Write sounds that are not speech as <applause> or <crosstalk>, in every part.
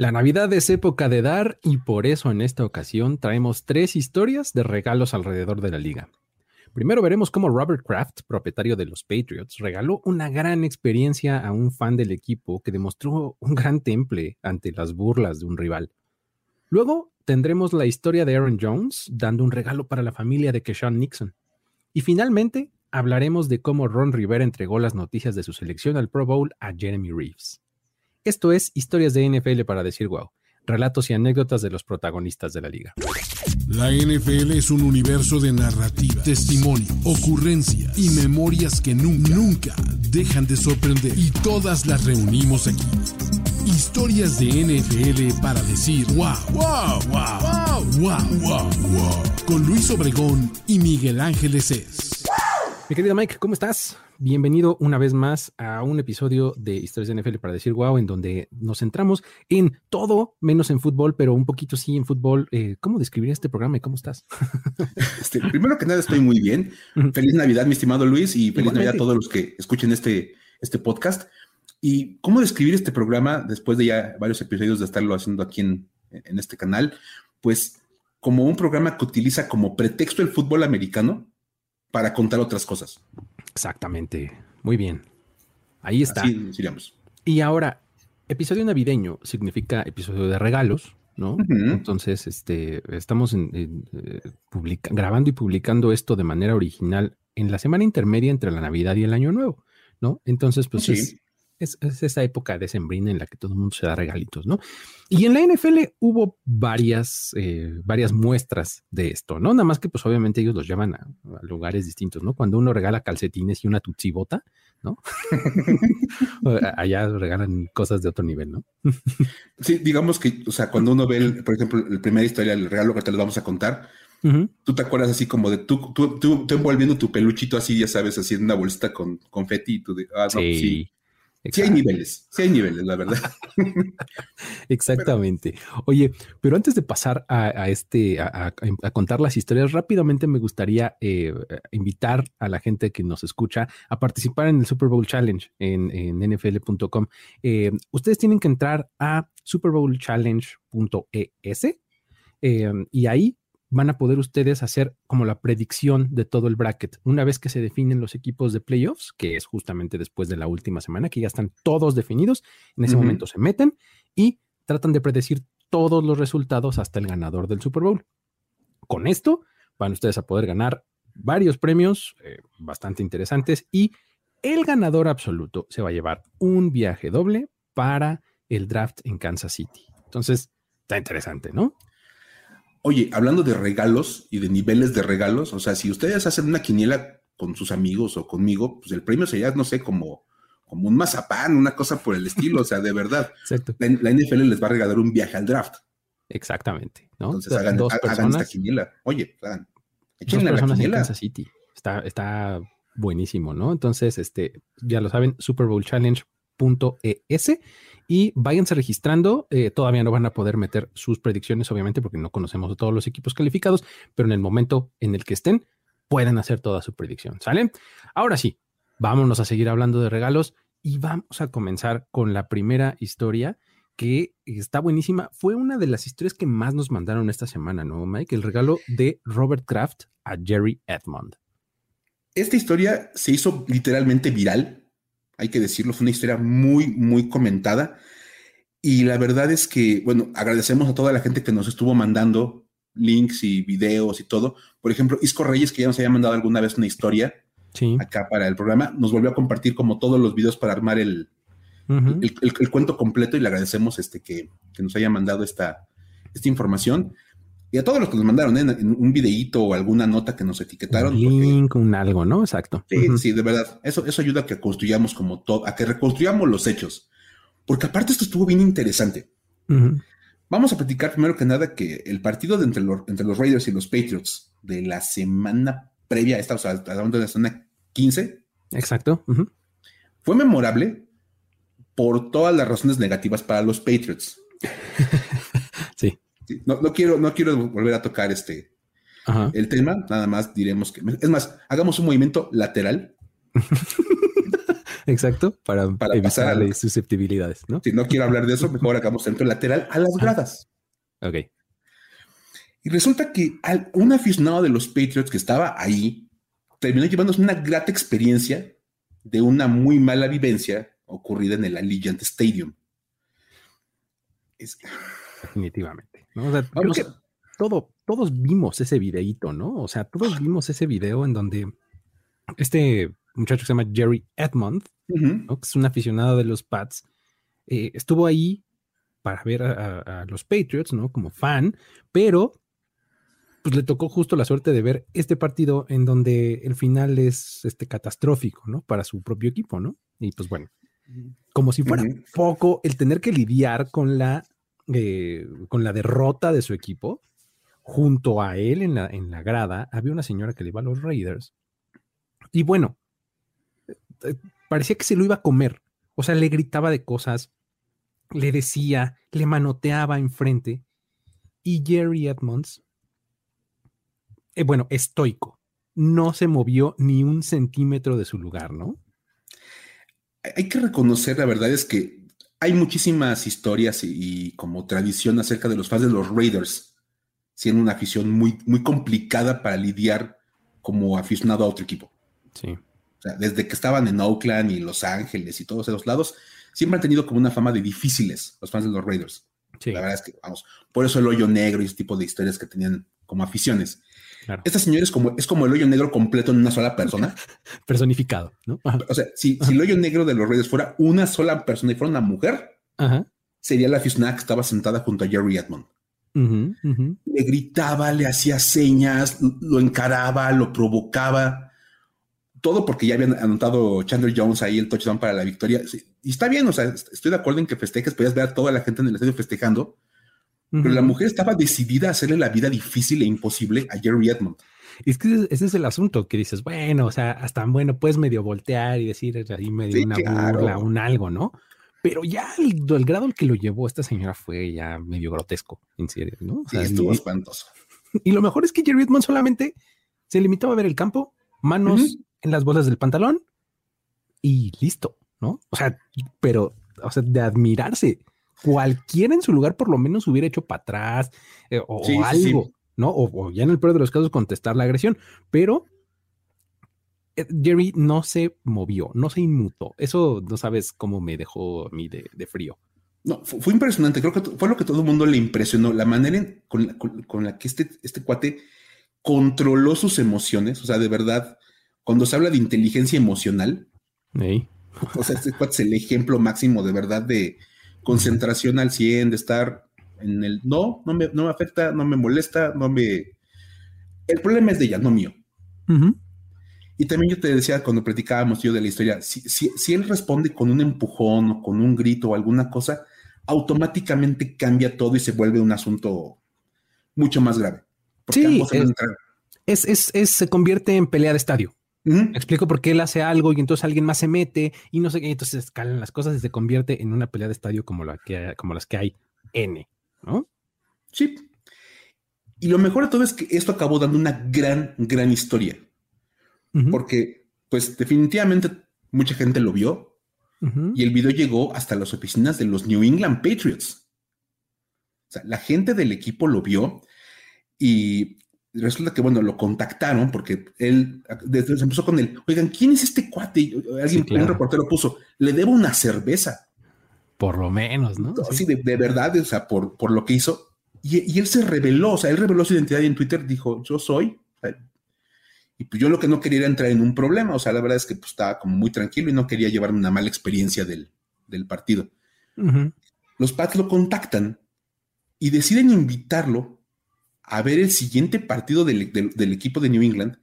La Navidad es época de dar y por eso en esta ocasión traemos tres historias de regalos alrededor de la liga. Primero veremos cómo Robert Kraft, propietario de los Patriots, regaló una gran experiencia a un fan del equipo que demostró un gran temple ante las burlas de un rival. Luego tendremos la historia de Aaron Jones dando un regalo para la familia de Keshawn Nixon. Y finalmente hablaremos de cómo Ron Rivera entregó las noticias de su selección al Pro Bowl a Jeremy Reeves. Esto es Historias de NFL para decir wow, relatos y anécdotas de los protagonistas de la liga. La NFL es un universo de narrativa, testimonio, ocurrencias y memorias que nunca, nunca dejan de sorprender. Y todas las reunimos aquí. Historias de NFL para decir wow, wow, wow, wow, wow, wow, wow. Con Luis Obregón y Miguel Ángeles es. Mi querido Mike, ¿cómo estás? Bienvenido una vez más a un episodio de Historias de NFL para decir wow, en donde nos centramos en todo menos en fútbol, pero un poquito sí en fútbol. Eh, ¿Cómo describir este programa y cómo estás? <laughs> Este, primero que nada, estoy muy bien. Feliz Navidad, mi estimado Luis, y feliz Navidad a todos los que escuchen este, este podcast. ¿Y cómo describir este programa después de ya varios episodios de estarlo haciendo aquí en, en este canal? Pues como un programa que utiliza como pretexto el fútbol americano para contar otras cosas. Exactamente. Muy bien. Ahí está. Así. Y ahora, episodio navideño significa episodio de regalos, ¿no? Entonces, este, estamos en, eh, grabando y publicando esto de manera original en la semana intermedia entre la Navidad y el Año Nuevo, ¿no? Entonces, pues sí es, esa época de sembrina en la que todo el mundo se da regalitos, ¿no? Y en la NFL hubo varias, eh, varias muestras de esto, ¿no? Nada más que pues obviamente ellos los llevan a, lugares distintos, ¿no? Cuando uno regala calcetines y una tutsibota, ¿no? <laughs> Allá regalan cosas de otro nivel, ¿no? sí, digamos que, o sea, cuando uno ve, por ejemplo, la primera historia, el regalo que te lo vamos a contar, Tú te acuerdas así como de tú, tú, tú, envolviendo tu peluchito así, ya sabes, así en una bolsita con confeti y tú de, ah, no, pues sí. Sí hay niveles, sí hay niveles, la verdad. <laughs> Exactamente. Oye, pero antes de pasar a, este, a, contar las historias, rápidamente me gustaría eh, invitar a la gente que nos escucha a participar en el Super Bowl Challenge en, nfl.com. Eh, ustedes tienen que entrar a superbowlchallenge.es eh, y ahí van a poder ustedes hacer como la predicción de todo el bracket. Una vez que se definen los equipos de playoffs, que es justamente después de la última semana, que ya están todos definidos, en ese momento se meten y tratan de predecir todos los resultados hasta el ganador del Super Bowl. Con esto van ustedes a poder ganar varios premios eh, bastante interesantes y el ganador absoluto se va a llevar un viaje doble para el draft en Kansas City. Entonces, está interesante, ¿no? Oye, hablando de regalos y de niveles de regalos, o sea, si ustedes hacen una quiniela con sus amigos o conmigo, pues el premio sería, no sé, como, como un mazapán, una cosa por el estilo, o sea, de verdad. <laughs> Exacto. La, NFL les va a regalar un viaje al draft. Exactamente, ¿no? Entonces hagan, dos esta quiniela. Oye, hagan, dos personas en Kansas City. Está, está buenísimo, ¿no? Entonces, este, ya lo saben, Super Bowl Challenge .es y váyanse registrando. Eh, todavía no van a poder meter sus predicciones, obviamente, porque no conocemos a todos los equipos calificados, pero en el momento en el que estén, pueden hacer toda su predicción. ¿Sale? Ahora sí, vámonos a seguir hablando de regalos y vamos a comenzar con la primera historia que está buenísima. Fue una de las historias que más nos mandaron esta semana, ¿no, Mike? El regalo de Robert Kraft a Jerry Edmond. Esta historia se hizo literalmente viral hay que decirlo, fue una historia muy, muy comentada. Y la verdad es que, bueno, agradecemos a toda la gente que nos estuvo mandando links y videos y todo. Por ejemplo, Isco Reyes, que ya nos había mandado alguna vez una historia acá para el programa, nos volvió a compartir como todos los videos para armar el, el, cuento completo y le agradecemos este, que, que nos haya mandado esta, esta información. Y a todos los que nos mandaron ¿eh? en un videíto o alguna nota que nos etiquetaron. Un link, un algo, ¿no? Exacto. Sí, sí, de verdad. Eso, eso ayuda a que construyamos como todo, a que reconstruyamos los hechos. Porque aparte esto estuvo bien interesante. Vamos a platicar primero que nada que el partido de entre, los, entre los Raiders y los Patriots de la semana previa a esta, o sea, de la semana 15. Exacto. Fue memorable por todas las razones negativas para los Patriots. <laughs> sí. No, quiero, no quiero volver a tocar este el tema, nada más diremos que. Es más, hagamos un movimiento lateral. <laughs> Exacto, para, Para evitar que- susceptibilidades, ¿no? Si no quiero hablar de eso, mejor hagamos centro lateral a las gradas. Ok. Y resulta que al- un aficionado de los Patriots que estaba ahí terminó llevándose una grata experiencia de una muy mala vivencia ocurrida en el Allegiant Stadium. Es- Definitivamente. ¿No? O sea, creo Vamos que a- todo, todos vimos ese videíto, ¿no? O sea, todos vimos ese video en donde este muchacho que se llama Jerry Edmond. ¿no? que es un aficionado de los Pats, eh, estuvo ahí para ver a, a- a los Patriots, ¿no? Como fan, pero pues le tocó justo la suerte de ver este partido en donde el final es este catastrófico, ¿no? Para su propio equipo, ¿no? Y pues bueno, como si fuera Ujú. poco el tener que lidiar con la, eh, con la derrota de su equipo, junto a él en la, en la grada, había una señora que le iba a los Raiders. Y bueno, eh, parecía que se lo iba a comer. O sea, le gritaba de cosas, le decía, le manoteaba enfrente. Y Jerry Edmonds, eh, bueno, estoico, no se movió ni un centímetro de su lugar, ¿no? Hay que reconocer, la verdad es que hay muchísimas historias y, y como tradición acerca de los fans de los Raiders, siendo una afición muy, muy complicada para lidiar como aficionado a otro equipo. Sí. O sea, desde que estaban en Oakland y Los Ángeles y todos esos lados, siempre han tenido como una fama de difíciles los fans de los Raiders. Sí, La verdad es que, vamos, por eso el hoyo negro y ese tipo de historias que tenían como aficiones. Claro. Esta señora es como, es como el hoyo negro completo en una sola persona. <laughs> Personificado, ¿no? Ajá. O sea, si, si el hoyo negro de los Raiders fuera una sola persona y fuera una mujer, Ajá. sería la aficionada que estaba sentada junto a Jerry Edmond. Le gritaba, le hacía señas, lo encaraba, lo provocaba. Todo porque ya habían anotado Chandler Jones ahí el touchdown para la victoria. Sí, Y está bien, o sea, estoy de acuerdo en que festejes, podías ver a toda la gente en el estadio festejando, pero la mujer estaba decidida a hacerle la vida difícil e imposible a Jerry Edmond. Es que ese- es el asunto que dices, bueno, o sea, hasta bueno, puedes medio voltear y decir ahí medio Sí, una claro. burla, un algo, ¿no? Pero ya el, el grado al que lo llevó esta señora fue ya medio grotesco, en serio, ¿no? O Sí, estuvo y, espantoso. y lo mejor es que Jerry Edmond solamente se limitaba a ver el campo, manos en las bolas del pantalón y listo, ¿no? O sea, pero, o sea, de admirarse. Cualquiera en su lugar por lo menos hubiera hecho para atrás eh, o, Sí, o sí, sí. algo, ¿no? O, o ya en el peor de los casos contestar la agresión, pero eh, Jerry no se movió, no se inmutó. Eso no sabes cómo me dejó a mí de, de frío. No, fu- fue, impresionante. Creo que fue lo que todo el mundo le impresionó. La manera en- con, la, con- con la que este, este cuate controló sus emociones. O sea, de verdad, cuando se habla de inteligencia emocional, o sea, este cuate es el ejemplo máximo de verdad de concentración al 100, de estar en el no, no me, no me afecta, no me molesta, no me. El problema es de ella, no mío. Y también yo te decía cuando platicábamos yo de la historia, si, si, si él responde con un empujón o con un grito o alguna cosa, automáticamente cambia todo y se vuelve un asunto mucho más grave. Porque Sí, ambos. Es, es, es- se convierte en pelea de estadio. Me explico por qué él hace algo y entonces alguien más se mete y no sé qué, entonces escalan las cosas y se convierte en una pelea de estadio como, la que, como las que hay N, ¿no? Sí. Y lo mejor de todo es que esto acabó dando una gran, gran historia. Porque, pues, definitivamente mucha gente lo vio y el video llegó hasta las oficinas de los New England Patriots. O sea, la gente del equipo lo vio y resulta que, bueno, lo contactaron porque él desde se empezó con él. Oigan, ¿quién es este cuate? Y Alguien, Sí, claro. un reportero puso, le debo una cerveza. Por lo menos, ¿no? Así de, de verdad, o sea, por, por lo que hizo. Y, y él se reveló, o sea, él reveló su identidad y en Twitter dijo, yo soy. Y pues yo lo que no quería era entrar en un problema, o sea, la verdad es que pues, estaba como muy tranquilo y no quería llevarme una mala experiencia del, del partido. Los Pats lo contactan y deciden invitarlo a ver el siguiente partido del, del- del equipo de New England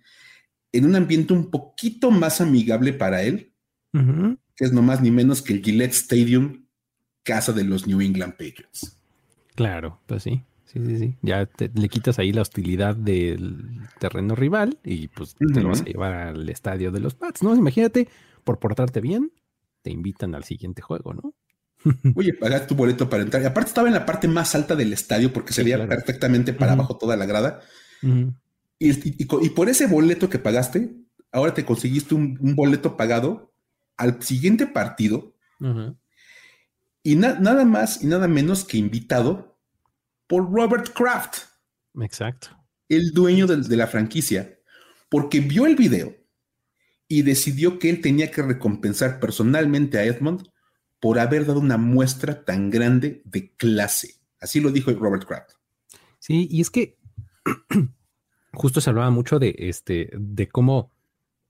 en un ambiente un poquito más amigable para él, que es no más ni menos que el Gillette Stadium, casa de los New England Patriots. Claro, pues sí. Sí, sí, sí. Ya te- le quitas ahí la hostilidad del terreno rival y pues te lo vas a llevar al estadio de los Pats, ¿no? Imagínate, por portarte bien, te invitan al siguiente juego, ¿no? <laughs> Oye, pagas tu boleto para entrar. Y aparte estaba en la parte más alta del estadio porque se Sí, veía claro. perfectamente para abajo toda la grada. Y, y- y co- y por ese boleto que pagaste, ahora te conseguiste un, un boleto pagado al siguiente partido y nada más y nada menos que invitado por Robert Kraft. Exacto. El dueño de la franquicia, porque vio el video y decidió que él tenía que recompensar personalmente a Edmond por haber dado una muestra tan grande de clase. Así lo dijo Robert Kraft. Sí, y es que <clears throat> justo se hablaba mucho de este, de cómo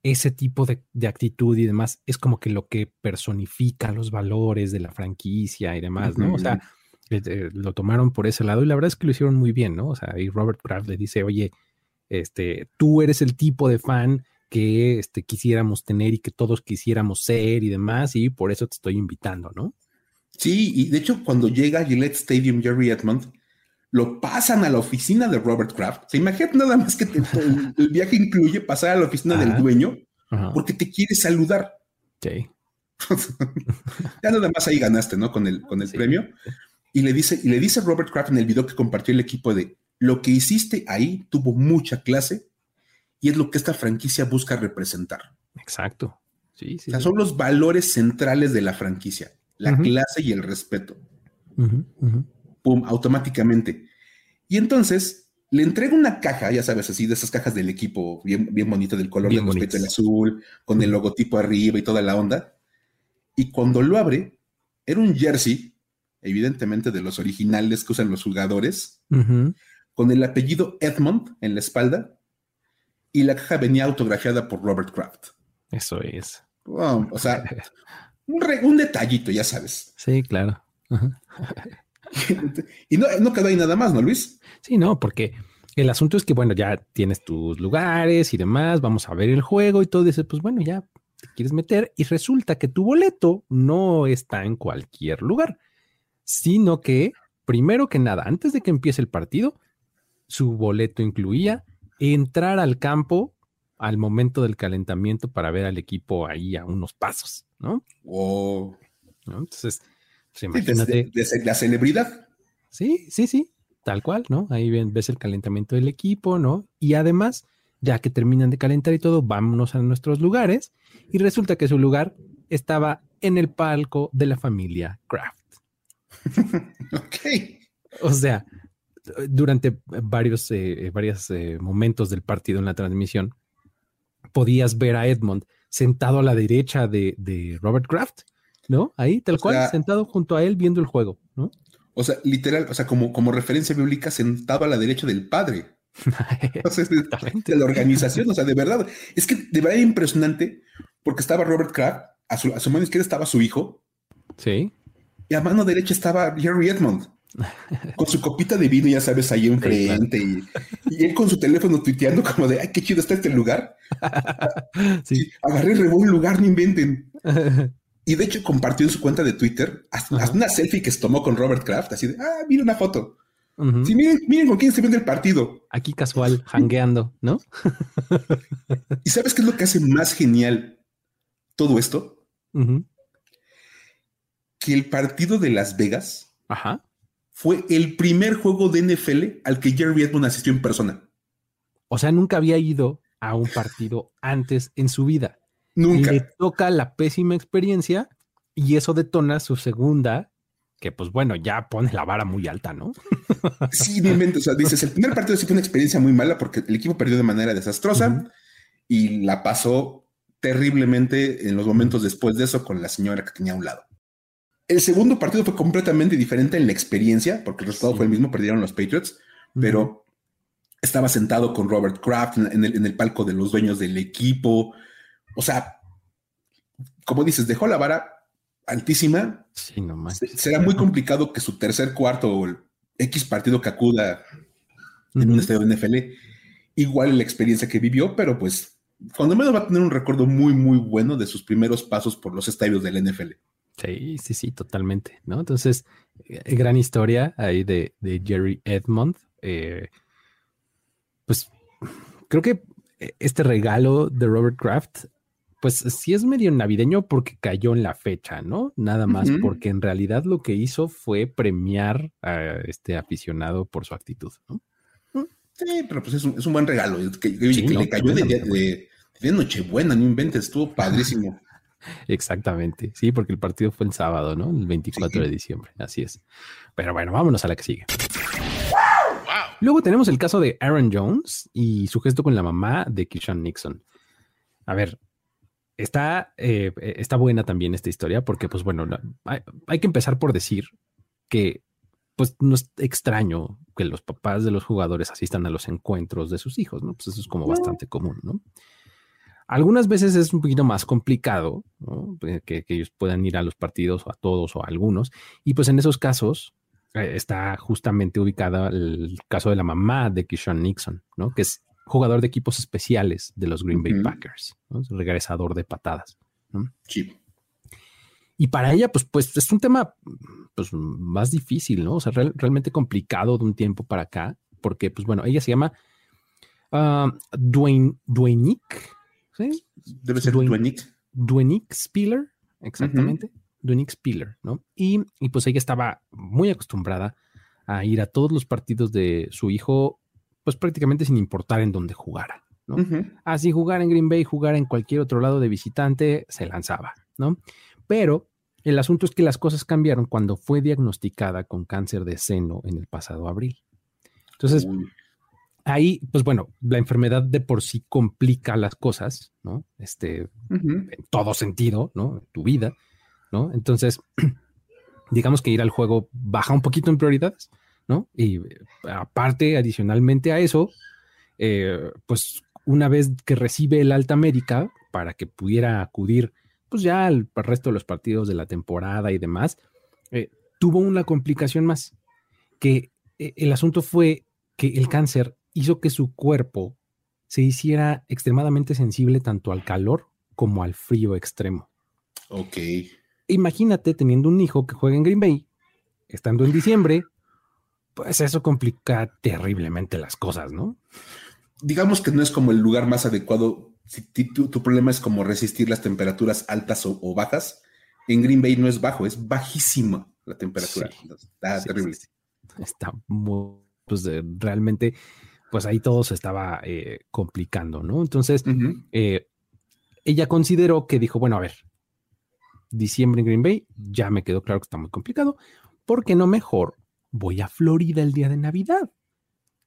ese tipo de, actitud y demás es como que lo que personifica los valores de la franquicia y demás, ¿no? O sea, eh, eh, lo tomaron por ese lado y la verdad es que lo hicieron muy bien, ¿no? O sea, y Robert Kraft le dice, oye, este, tú eres el tipo de fan que este, quisiéramos tener y que todos quisiéramos ser y demás, y por eso te estoy invitando, ¿no? Sí, y de hecho cuando llega a Gillette Stadium Jerry Edmond, lo pasan a la oficina de Robert Kraft. Se imagina nada más que <laughs> el, viaje incluye pasar a la oficina del dueño porque te quiere saludar. Sí. <laughs> ya nada más ahí ganaste, ¿no? Con el, con el premio. Y le dice, y le dice Robert Kraft en el video que compartió el equipo de lo que hiciste ahí tuvo mucha clase y es lo que esta franquicia busca representar. Exacto. Sí, sí, o sea, son los valores centrales de la franquicia, la clase y el respeto. Pum, automáticamente. Y entonces le entrega una caja, ya sabes, así de esas cajas del equipo, bien, bien bonita, del color del respeto, el azul, con el logotipo arriba y toda la onda. Y cuando lo abre, era un jersey, evidentemente de los originales que usan los jugadores, con el apellido Edmond en la espalda y la caja venía autografiada por Robert Kraft. Eso es. o sea, <laughs> un, detallito, ya sabes. Sí, claro. <laughs> y no, no quedó ahí nada más, ¿no, Luis? Sí, no, porque el asunto es que, bueno, ya tienes tus lugares y demás, vamos a ver el juego y todo, dices, pues bueno, ya te quieres meter y resulta que tu boleto no está en cualquier lugar, sino que, primero que nada, antes de que empiece el partido, su boleto incluía entrar al campo al momento del calentamiento para ver al equipo ahí a unos pasos, ¿no? Wow. Entonces, pues, imagínate. la celebridad. Sí, sí, sí, tal cual, ¿no? Ahí ves el calentamiento del equipo, ¿no? Y además, ya que terminan de calentar y todo, vámonos a nuestros lugares. Y resulta que su lugar estaba en el palco de la familia Kraft. <laughs> ok. O sea, durante varios, eh, varios eh, momentos del partido en la transmisión, podías ver a Edmond sentado a la derecha de, Robert Kraft, ¿no? Ahí, tal cual, sentado junto a él viendo el juego, ¿no? O sea, literal, o sea, como, como referencia bíblica, sentado a la derecha del padre. o sea, de, la organización, o sea, de verdad. Es que de verdad impresionante, porque estaba Robert Kraft, a su, a su mano izquierda estaba su hijo. Sí. Y a mano derecha estaba Jerry Edmond con su copita de vino, ya sabes, ahí enfrente, y, y, él con su teléfono tuiteando como de, ay, qué chido está este lugar. <laughs> Sí. Agarré y un lugar, no inventen. Y de hecho compartió en su cuenta de Twitter hasta, una selfie que se tomó con Robert Kraft, así de, ah, mira una foto. Sí, miren, miren con quién se viendo el partido. Aquí casual, <laughs> hangueando, ¿no? ¿Y sabes qué es lo que hace más genial todo esto? Que el partido de Las Vegas Ajá fue el primer juego de NFL al que Jerry Edmond asistió en persona. O sea, nunca había ido a un partido antes en su vida. Nunca. Le toca la pésima experiencia y eso detona su segunda, que pues bueno, ya pone la vara muy alta, ¿no? <laughs> sí, O sea, dices, el primer partido sí fue una experiencia muy mala porque el equipo perdió de manera desastrosa y la pasó terriblemente en los momentos después de eso con la señora que tenía a un lado. El segundo partido fue completamente diferente en la experiencia, porque el resultado fue el mismo, perdieron los Patriots, pero estaba sentado con Robert Kraft en el, palco de los dueños del equipo. O sea, como dices, dejó la vara altísima. Sí, no más. Será muy complicado que su tercer cuarto o el X partido que acuda en un estadio de NFL, igual la experiencia que vivió, pero pues cuando menos va a tener un recuerdo muy, muy bueno de sus primeros pasos por los estadios del NFL. Sí, sí, sí, totalmente, ¿no? Entonces, eh, gran historia ahí de, Jerry Edmond. Eh, pues creo que eh, este regalo de Robert Kraft, pues sí es medio navideño porque cayó en la fecha, ¿no? Nada más porque en realidad lo que hizo fue premiar a este aficionado por su actitud, ¿no? Mm, sí, pero pues es un, buen regalo. Que, le cayó de, de, Nochebuena, no inventes, estuvo padrísimo. Exactamente, sí, porque el partido fue el sábado, ¿no? El 24 de diciembre, así es. Pero bueno, vámonos a la que sigue. Luego tenemos el caso de Aaron Jones y su gesto con la mamá de Kishan Nixon. A ver, está, eh, está buena también esta historia porque, pues bueno, hay, que empezar por decir que pues no es extraño que los papás de los jugadores asistan a los encuentros de sus hijos, ¿no? Pues eso es como bastante común, ¿no? Algunas veces es un poquito más complicado eh, que, ellos puedan ir a los partidos o a todos o a algunos. Y pues en esos casos eh, está justamente ubicada el caso de la mamá de Kishon Nixon, ¿no? que es jugador de equipos especiales de los Green Bay Packers, regresador de patadas. Sí. Y para ella, pues, pues es un tema pues, más difícil, ¿no? O sea, realmente complicado de un tiempo para acá, porque, pues bueno, ella se llama uh, Dwayne, Debe ser Duenick. Duenick Spiller, exactamente. Uh Spiller, ¿no? Y, pues ella estaba muy acostumbrada a ir a todos los partidos de su hijo, pues prácticamente sin importar en dónde jugara, ¿no? Así jugar en Green Bay, jugar en cualquier otro lado de visitante, se lanzaba, ¿no? Pero el asunto es que las cosas cambiaron cuando fue diagnosticada con cáncer de seno en el pasado abril. Entonces, ahí, pues bueno, la enfermedad de por sí complica las cosas, ¿no? Este, en todo sentido, ¿no? tu vida, ¿no? Entonces, <clears throat> digamos que ir al juego baja un poquito en prioridades, ¿no? Y aparte, adicionalmente a eso, eh, pues una vez que recibe el alta médica para que pudiera acudir, pues ya al, resto de los partidos de la temporada y demás, eh, tuvo una complicación más, que eh, el asunto fue que el cáncer hizo que su cuerpo se hiciera extremadamente sensible tanto al calor como al frío extremo. Ok. Imagínate teniendo un hijo que juega en Green Bay, estando en diciembre, pues eso complica terriblemente las cosas, ¿no? Digamos que no es como el lugar más adecuado. Si tu, problema es como resistir las temperaturas altas o, bajas, en Green Bay no es bajo, es bajísima la temperatura. está terrible. Está muy, pues realmente pues ahí todo se estaba eh, complicando, ¿no? Entonces, eh, ella consideró que dijo, bueno, a ver, diciembre en Green Bay, ya me quedó claro que está muy complicado, ¿por qué no mejor voy a Florida el día de Navidad?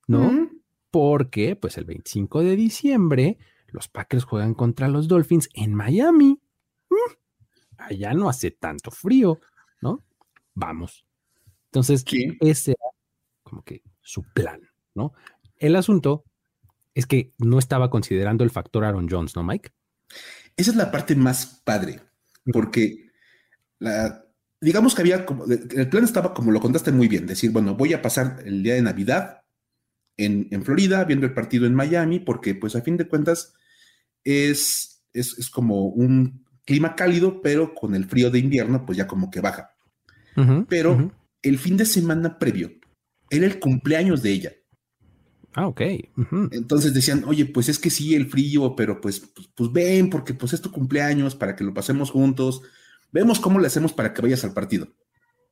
¿No? Porque, pues el 25 de diciembre, los Packers juegan contra los Dolphins en Miami. Mm, allá no hace tanto frío, ¿no? Vamos. Entonces, ese era como que su plan, ¿no? El asunto es que no estaba considerando el factor Aaron Jones, ¿no, Mike? Esa es la parte más padre, porque la, digamos que había como, el plan estaba como lo contaste muy bien, decir, bueno, voy a pasar el día de Navidad en, Florida, viendo el partido en Miami, porque pues a fin de cuentas es, es, como un clima cálido, pero con el frío de invierno, pues ya como que baja. pero el fin de semana previo era el cumpleaños de ella. Ah, ok. Entonces decían, oye, pues es que sí, el frío, pero pues, pues, pues, ven, porque pues es tu cumpleaños, para que lo pasemos juntos. Vemos cómo le hacemos para que vayas al partido.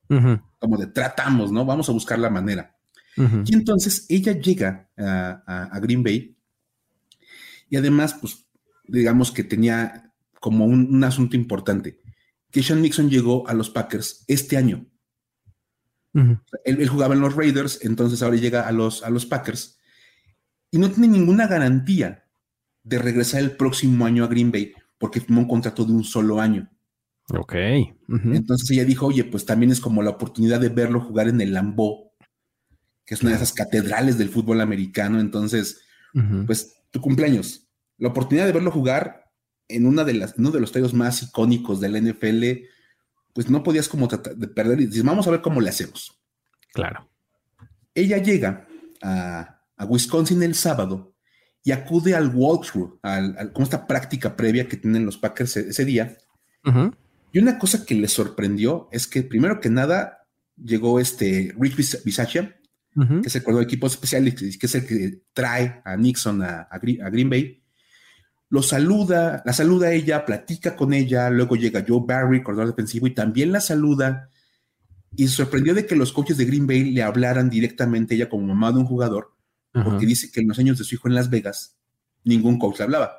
Como de tratamos, ¿no? Vamos a buscar la manera. Y entonces ella llega a, Green Bay y además, pues, digamos que tenía como un, asunto importante, que Sean Nixon llegó a los Packers este año. él, jugaba en los Raiders, entonces ahora llega a los, a los Packers y no tiene ninguna garantía de regresar el próximo año a Green Bay porque firmó un contrato de un solo año. Ok. Entonces ella dijo, oye, pues también es como la oportunidad de verlo jugar en el Lambeau, que es una de esas catedrales del fútbol americano. Entonces, pues tu cumpleaños, la oportunidad de verlo jugar en una de las, uno de los estadios más icónicos del NFL, pues no podías como tratar de perder y dices, vamos a ver cómo le hacemos. Claro. Ella llega a, a Wisconsin el sábado y acude al walkthrough, al, con esta práctica previa que tienen los Packers ese, día. Y una cosa que le sorprendió es que, primero que nada, llegó este Rich Bisaccia, que es el coordinador de equipos especiales, que es el que trae a Nixon a, Green Bay. Lo saluda, la saluda a ella, platica con ella, luego llega Joe Barry, coordinador defensivo, y también la saluda. Y se sorprendió de que los coaches de Green Bay le hablaran directamente a ella como mamá de un jugador porque dice que en los años de su hijo en Las Vegas ningún coach le hablaba.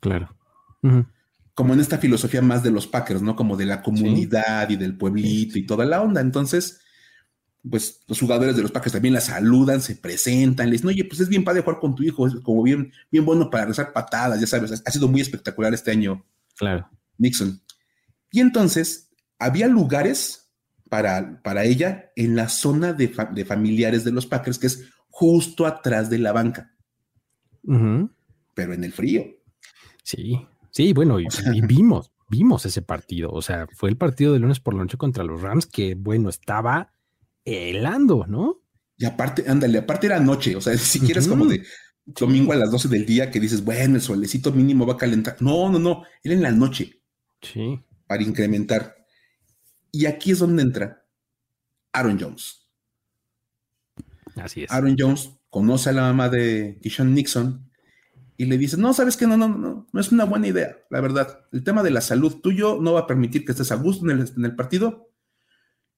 Claro. como en esta filosofía más de los Packers, ¿no? Como de la comunidad y del pueblito y toda la onda. Entonces, pues los jugadores de los Packers también la saludan, se presentan, les dicen, oye, pues es bien padre jugar con tu hijo, es como bien, bien bueno para rezar patadas, ya sabes, ha sido muy espectacular este año. Claro. Nixon. Y entonces había lugares para, para ella en la zona de, familiares de los Packers, que es justo atrás de la banca. Pero en el frío. Sí, sí, bueno, y, vimos, vimos ese partido. O sea, fue el partido de lunes por la noche contra los Rams, que bueno, estaba helando, ¿no? Y aparte, ándale, aparte era noche, o sea, si quieres como de domingo a las 12 del día que dices, bueno, el solecito mínimo va a calentar. No, no, no, era en la noche. Sí. Para incrementar. Y aquí es donde entra Aaron Jones. Así es. Aaron Jones conoce a la mamá de Kishon Nixon y le dice, no, sabes que no, no, no, no es una buena idea, la verdad. El tema de la salud tuyo no va a permitir que estés a gusto en el, en el partido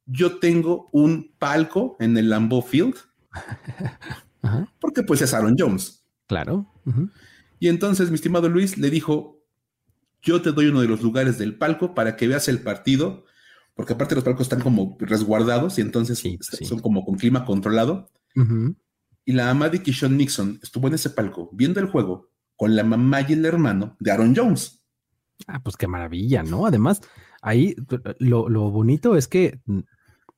yo tengo un palco en el Lambeau Field, <laughs> porque pues es Aaron Jones. Claro. Y entonces mi estimado Luis le dijo, yo te doy uno de los lugares del palco para que veas el partido, porque aparte los palcos están como resguardados y entonces son como con clima controlado. Y la mamá de Kishon Nixon estuvo en ese palco viendo el juego con la mamá y el hermano de Aaron Jones. Ah, pues qué maravilla, ¿no? Además, ahí lo, lo bonito es que mm,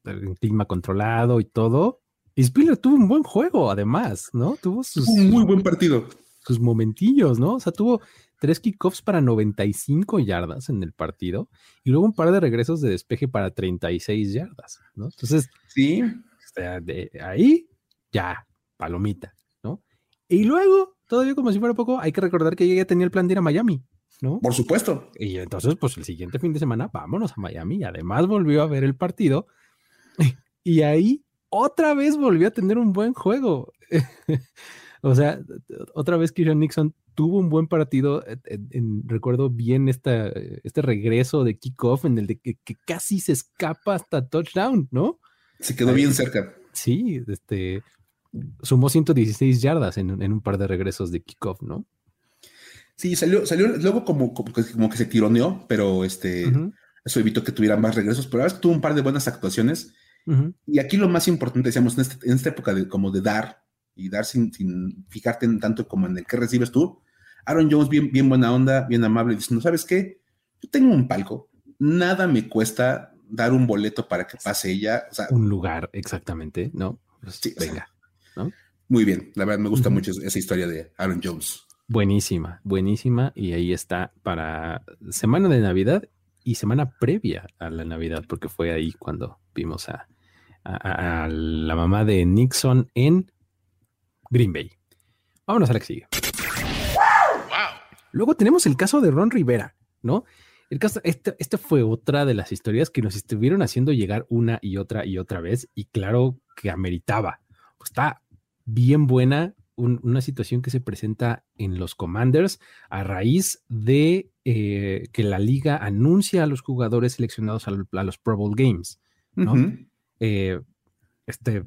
el clima controlado y todo. Y Spiller tuvo un buen juego, además, ¿no? Tuvo sus. Un muy buen partido. Sus momentillos, ¿no? O sea, tuvo tres kickoffs para 95 yardas en el partido y luego un par de regresos de despeje para 36 yardas, ¿no? Entonces, sí. de ahí ya, palomita, ¿no? Y luego, todavía como si fuera poco, hay que recordar que ella ya tenía el plan de ir a Miami, ¿no? Por supuesto. Y entonces, pues el siguiente fin de semana, vámonos a Miami. Y además volvió a ver el partido y ahí otra vez volvió a tener un buen juego. <laughs> o sea, otra vez Kieran Nixon tuvo un buen partido. recuerdo bien esta, este regreso de kickoff en el de que, casi se escapa hasta touchdown, ¿no? Se quedó bien cerca. Sí, este sumó 116 yardas en, un par de regresos de kickoff, ¿no? Sí, salió, salió luego como, como, que se tironeó, pero este, eso evitó que tuviera más regresos. Pero ahora tuvo un par de buenas actuaciones. Y aquí lo más importante, decíamos, este, en, esta época de como de dar y dar sin, fijarte en tanto como en el que recibes tú, Aaron Jones bien, bien buena onda, bien amable, dice, ¿no sabes qué? Yo tengo un palco, nada me cuesta dar un boleto para que pase ella. un lugar, exactamente, ¿no? Pues, venga, Muy bien, la verdad me gusta mucho esa historia de Aaron Jones. Buenísima, buenísima. Y ahí está para semana de Navidad y semana previa a la Navidad, porque fue ahí cuando vimos a, a, la mamá de Nixon en Green Bay. Vámonos a la que sigue. Luego tenemos el caso de Ron Rivera, ¿no? El caso, este, este, fue otra de las historias que nos estuvieron haciendo llegar una y otra y otra vez, y claro que ameritaba. Pues está bien buena una situación que se presenta en los Commanders a raíz de eh, que la liga anuncia a los jugadores seleccionados a, los Pro Bowl Games, ¿no? Eh, este,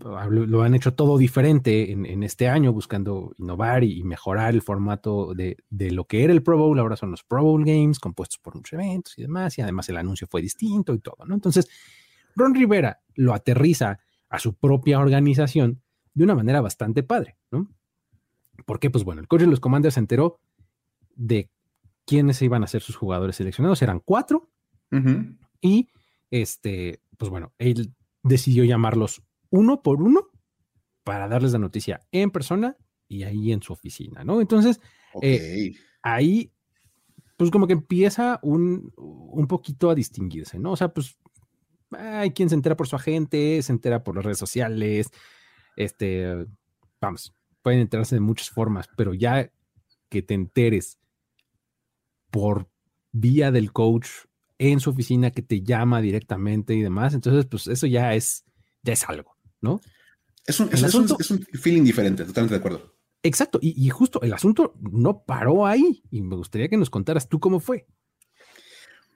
lo, han hecho todo diferente en, este año, buscando innovar y, mejorar el formato de, lo que era el Pro Bowl. Ahora son los Pro Bowl Games, compuestos por muchos eventos y demás, y además el anuncio fue distinto y todo, ¿no? Entonces, Ron Rivera lo aterriza a su propia organización de una manera bastante padre, ¿no? Porque, pues bueno, el coach de los Commanders se enteró de quiénes iban a ser sus jugadores seleccionados, eran cuatro, y este, pues bueno, él decidió llamarlos uno por uno para darles la noticia en persona y ahí en su oficina, ¿no? Entonces, eh, ahí, pues como que empieza un, un poquito a distinguirse, ¿no? O sea, pues hay quien se entera por su agente, se entera por las redes sociales, este, vamos, pueden enterarse de muchas formas, pero ya que te enteres por vía del coach en su oficina que te llama directamente y demás. Entonces, pues eso ya es, ya es algo, ¿no? Es un, es, un, feeling diferente, totalmente de acuerdo. Exacto, y, justo el asunto no paró ahí y me gustaría que nos contaras tú cómo fue.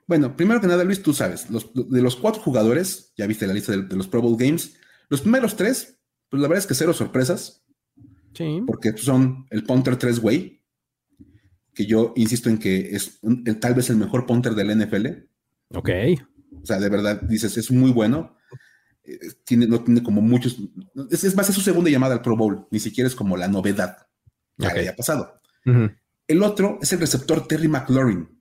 Bueno, primero que nada, Luis, tú sabes, de los cuatro jugadores, ya viste la lista de, los Pro Bowl Games, los primeros tres, pues la verdad es que cero sorpresas. Sí. Porque son el punter tres way, que yo insisto en que es tal vez el mejor punter del NFL. Ok. O sea, de verdad, dices, es muy bueno. Eh, tiene, no tiene como muchos. Es, más, es su segunda llamada al Pro Bowl. Ni siquiera es como la novedad que haya pasado. El otro es el receptor Terry McLaurin.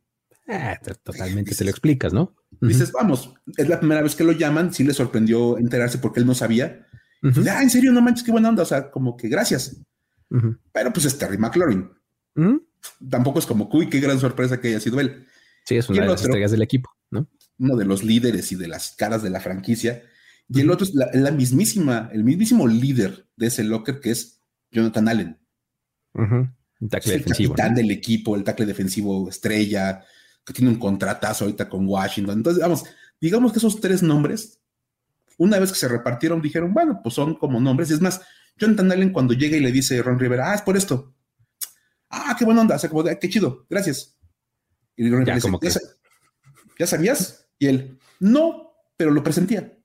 Ah, totalmente se lo explicas, ¿no? Dices, vamos, es la primera vez que lo llaman. Sí le sorprendió enterarse porque él no sabía. Ah, en serio, no manches, qué buena onda. O sea, como que gracias. Pero pues es Terry McLaurin. Tampoco es como, uy, qué gran sorpresa que haya sido él. Sí, es una de las estrellas del equipo, ¿no? Uno de los líderes y de las caras de la franquicia. Y el otro es la, mismísima, el mismísimo líder de ese locker que es Jonathan Allen. El tackle defensivo. El capitán del equipo, el tackle defensivo estrella, que tiene un contratazo ahorita con Washington. Entonces, vamos, digamos que esos tres nombres, una vez que se repartieron, dijeron, bueno, pues son como nombres. Es más, Jonathan Allen cuando llega y le dice a Ron Rivera, ah, es por esto. Ah, qué buena onda, o sea, como, qué chido, gracias. Y Ron Rivera dice, ¿Ya, sabías? Y él, no, pero lo presentía.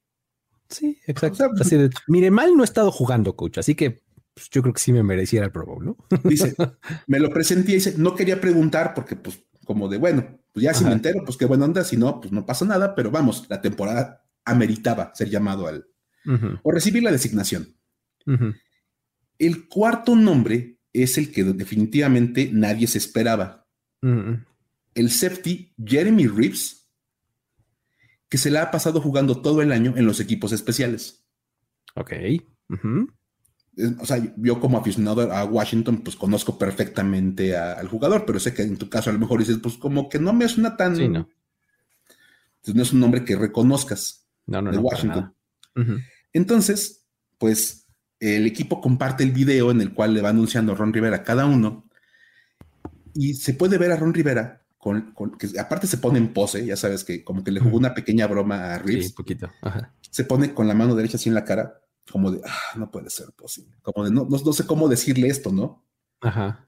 Sí, exacto. así de, mire, mal no he estado jugando, coach, así que pues, yo creo que sí me mereciera el Pro Bowl, ¿no? <laughs> Dice, <laughs> me lo presentía y dice, no quería preguntar porque, pues, como de, bueno, pues ya si me entero, pues qué buena onda, si no, pues no pasa nada, pero vamos, la temporada ameritaba ser llamado al, o recibir la designación. El cuarto nombre es el que definitivamente nadie se esperaba. El safety Jeremy Reeves, que se la ha pasado jugando todo el año en los equipos especiales. Ok. O sea, yo como aficionado a Washington, pues conozco perfectamente al jugador, pero sé que en tu caso a lo mejor dices, pues como que no me suena tan... Sí, no. Entonces no es un nombre que reconozcas no, no, de Washington. Entonces, pues el equipo comparte el video en el cual le va anunciando a Ron Rivera cada uno y se puede ver a Ron Rivera con, que aparte se pone en pose, ya sabes que como que le jugó una pequeña broma a Reeves. Sí, poquito. Se pone con la mano derecha así en la cara, como de, ah, no puede ser posible. Como de, no, no, sé cómo decirle esto, ¿no? Ajá.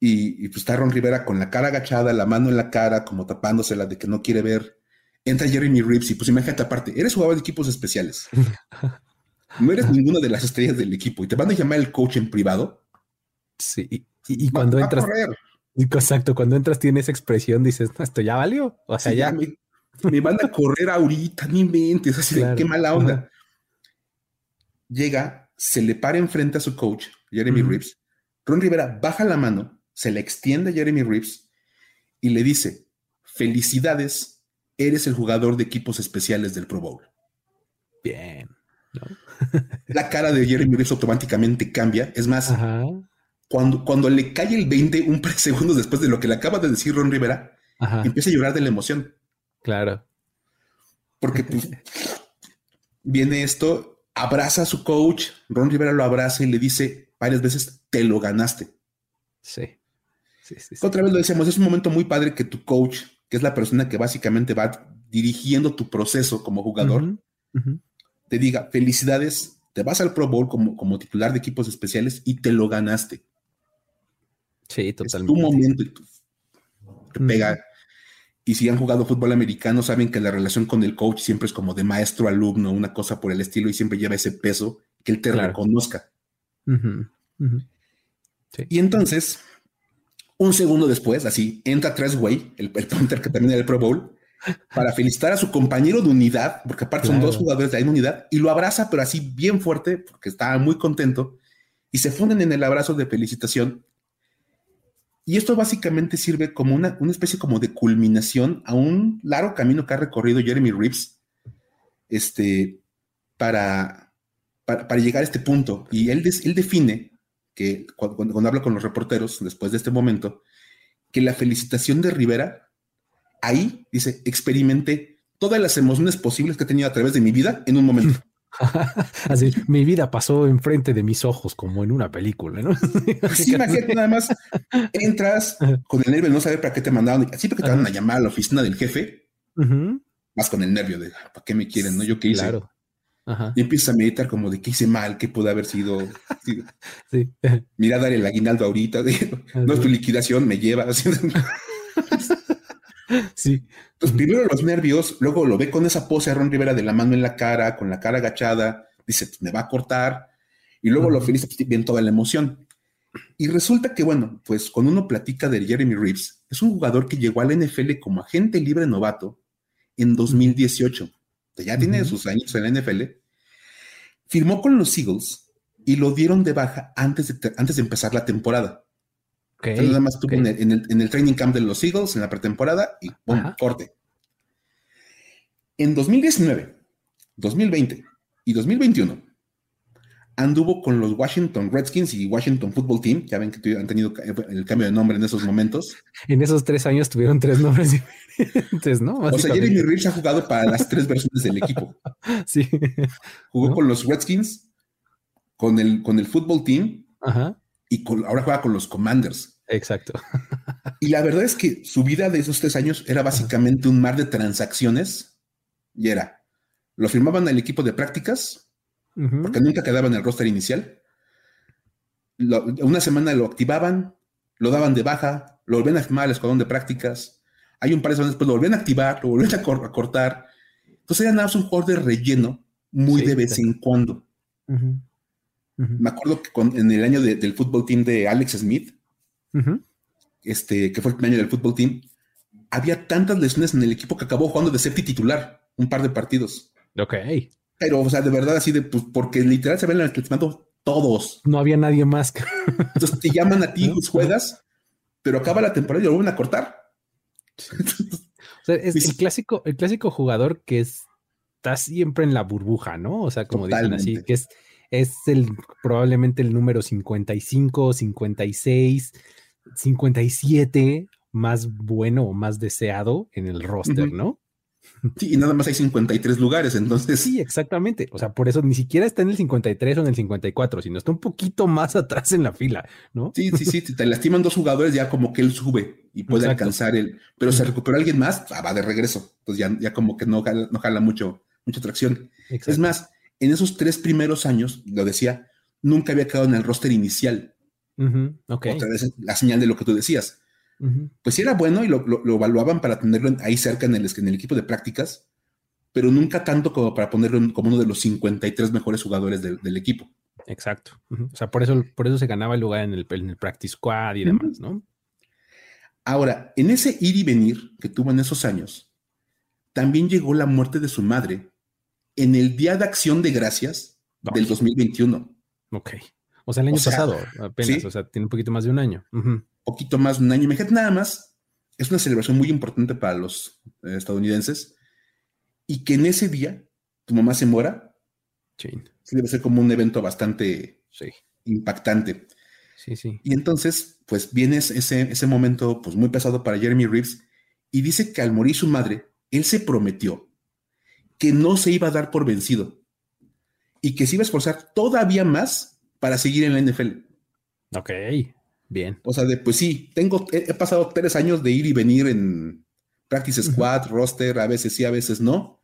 Y, pues está Ron Rivera con la cara agachada, la mano en la cara, como tapándosela de que no quiere ver. Entra Jeremy Reeves y pues imagínate aparte, eres jugador de equipos especiales. no eres ninguna de las estrellas del equipo y te van a llamar el coach en privado. Sí, y, cuando entras. Exacto, cuando entras tiene esa expresión, dices, esto ya valió. O sea, ya. Me, van a correr ahorita, ni mentes, así de qué mala onda. Llega, se le para enfrente a su coach, Jeremy Reeves. Ron Rivera baja la mano, se le extiende a Jeremy Reeves y le dice: Felicidades, eres el jugador de equipos especiales del Pro Bowl. Bien la cara de Jeremy Reeves automáticamente cambia. Es más, Cuando, cuando le cae el 20, un par de segundos después de lo que le acaba de decir Ron Rivera, empieza a llorar de la emoción. Claro. Porque pues, viene esto, abraza a su coach, Ron Rivera lo abraza y le dice varias veces, te lo ganaste. Sí. Otra vez lo decíamos, es un momento muy padre que tu coach, que es la persona que básicamente va dirigiendo tu proceso como jugador, te diga, felicidades, te vas al Pro Bowl como, como titular de equipos especiales y te lo ganaste. Sí, totalmente. Es tu momento y te pega. Y si han jugado fútbol americano, saben que la relación con el coach siempre es como de maestro-alumno, una cosa por el estilo, y siempre lleva ese peso que él te reconozca. Y entonces, un segundo después, así, entra Tresway, el, el punter que era el Pro Bowl, para felicitar a su compañero de unidad, porque aparte son dos jugadores de la unidad, y lo abraza, pero así bien fuerte, porque estaba muy contento, y se funden en el abrazo de felicitación. Y esto básicamente sirve como una, una especie como de culminación a un largo camino que ha recorrido Jeremy Reeves este, para, para, llegar a este punto. Y él, él define que cuando, cuando habla con los reporteros después de este momento, que la felicitación de Rivera ahí, dice, experimenté todas las emociones posibles que he tenido a través de mi vida en un momento. <laughs> Así, mi vida pasó enfrente de mis ojos como en una película, ¿no? <laughs> Así, imagínate nada más, entras <laughs> con el nervio de no saber para qué te mandaron, así porque te van a llamar a la oficina del jefe, más con el nervio de, ¿para qué me quieren? ¿No? ¿Yo qué hice? Claro. Y empiezas a meditar como de qué hice mal, qué pudo haber sido. sí. <laughs> <laughs> Mira, darle el aguinaldo ahorita, no es tu liquidación, me lleva. <laughs> Sí. Entonces, primero los nervios, luego lo ve con esa pose a Ron Rivera de la mano en la cara, con la cara agachada, dice, me va a cortar, y luego lo feliz, pues, bien toda la emoción. Y resulta que, bueno, pues cuando uno platica de Jeremy Reeves, es un jugador que llegó al NFL como agente libre novato en 2018. Ya tiene sus años en la NFL. Firmó con los Eagles y lo dieron de baja antes de, antes de empezar la temporada. nada más estuvo en, el, training camp de los Eagles en la pretemporada y ¡pum! corte. En 2019, 2020 y 2021 anduvo con los Washington Redskins y Washington Football Team. Ya ven que han tenido el cambio de nombre en esos momentos. En esos tres años tuvieron tres nombres <laughs> diferentes, ¿no? O sea, Jeremy Rich ha jugado para las tres versiones del equipo. <laughs> Sí. Jugó con los Redskins, con el, con el Football Team y ahora juega con los Commanders. Exacto. <laughs> Y la verdad es que su vida de esos tres años era básicamente un mar de transacciones y era, lo firmaban al equipo de prácticas, porque nunca quedaba en el roster inicial. una semana lo activaban, lo daban de baja, lo volvían a firmar al escuadrón de prácticas. Hay un par de semanas después lo volvían a activar, lo volvían a, cortar. Entonces era nada más un jugador de relleno muy de vez en cuando. Me acuerdo que en el año del fútbol team de Alex Smith, este, que fue el año del fútbol team, había tantas lesiones en el equipo que acabó jugando de safety titular un par de partidos. Ok. Pero, o sea, de verdad, así de, pues, porque literal se ven en el entrenamiento todos. No había nadie más. Entonces te llaman a ti, <laughs> juegas, pero acaba la temporada y lo vuelven a cortar. o sea, es el clásico, el clásico jugador que está siempre en la burbuja, ¿no? O sea, como dicen así, que es, es el probablemente el número 55, 56, 57 más bueno o más deseado en el roster, ¿no? Sí, y nada más hay 53 lugares, entonces. Sí, exactamente. O sea, por eso ni siquiera está en el 53 o en el 54, sino está un poquito más <laughs> atrás en la fila, ¿no? Sí, sí, sí. Si te lastiman dos jugadores, ya como que él sube y puede alcanzar el. Pero se recupera alguien más, ah, va de regreso. Entonces ya, ya como que no jala, no jala mucho, mucha tracción. Es más, en esos tres primeros años, lo decía, nunca había quedado en el roster inicial. Otra vez la señal de lo que tú decías pues sí era bueno y lo, evaluaban para tenerlo ahí cerca en el, en el equipo de prácticas, pero nunca tanto como para ponerlo como uno de los 53 mejores jugadores del, equipo. Exacto. O sea, por eso, por eso se ganaba el lugar en el, en el practice squad y demás, ¿no? Ahora, en ese ir y venir que tuvo en esos años, también llegó la muerte de su madre en el Día de Acción de Gracias del 2021. Ok. O sea, el año pasado, <laughs> apenas, o sea, tiene un poquito más de un año poquito más de un año. Imagínate nada más, es una celebración muy importante para los eh, estadounidenses y que en ese día tu mamá se muera. Sí. debe ser como un evento bastante impactante. Sí, sí. Y entonces, pues viene ese, ese momento pues muy pesado para Jeremy Reeves y dice que al morir su madre, él se prometió que no se iba a dar por vencido y que se iba a esforzar todavía más para seguir en la NFL. Ok. Bien. O sea, de, pues sí, tengo, he, pasado tres años de ir y venir en practice squad, roster, a veces sí, a veces no,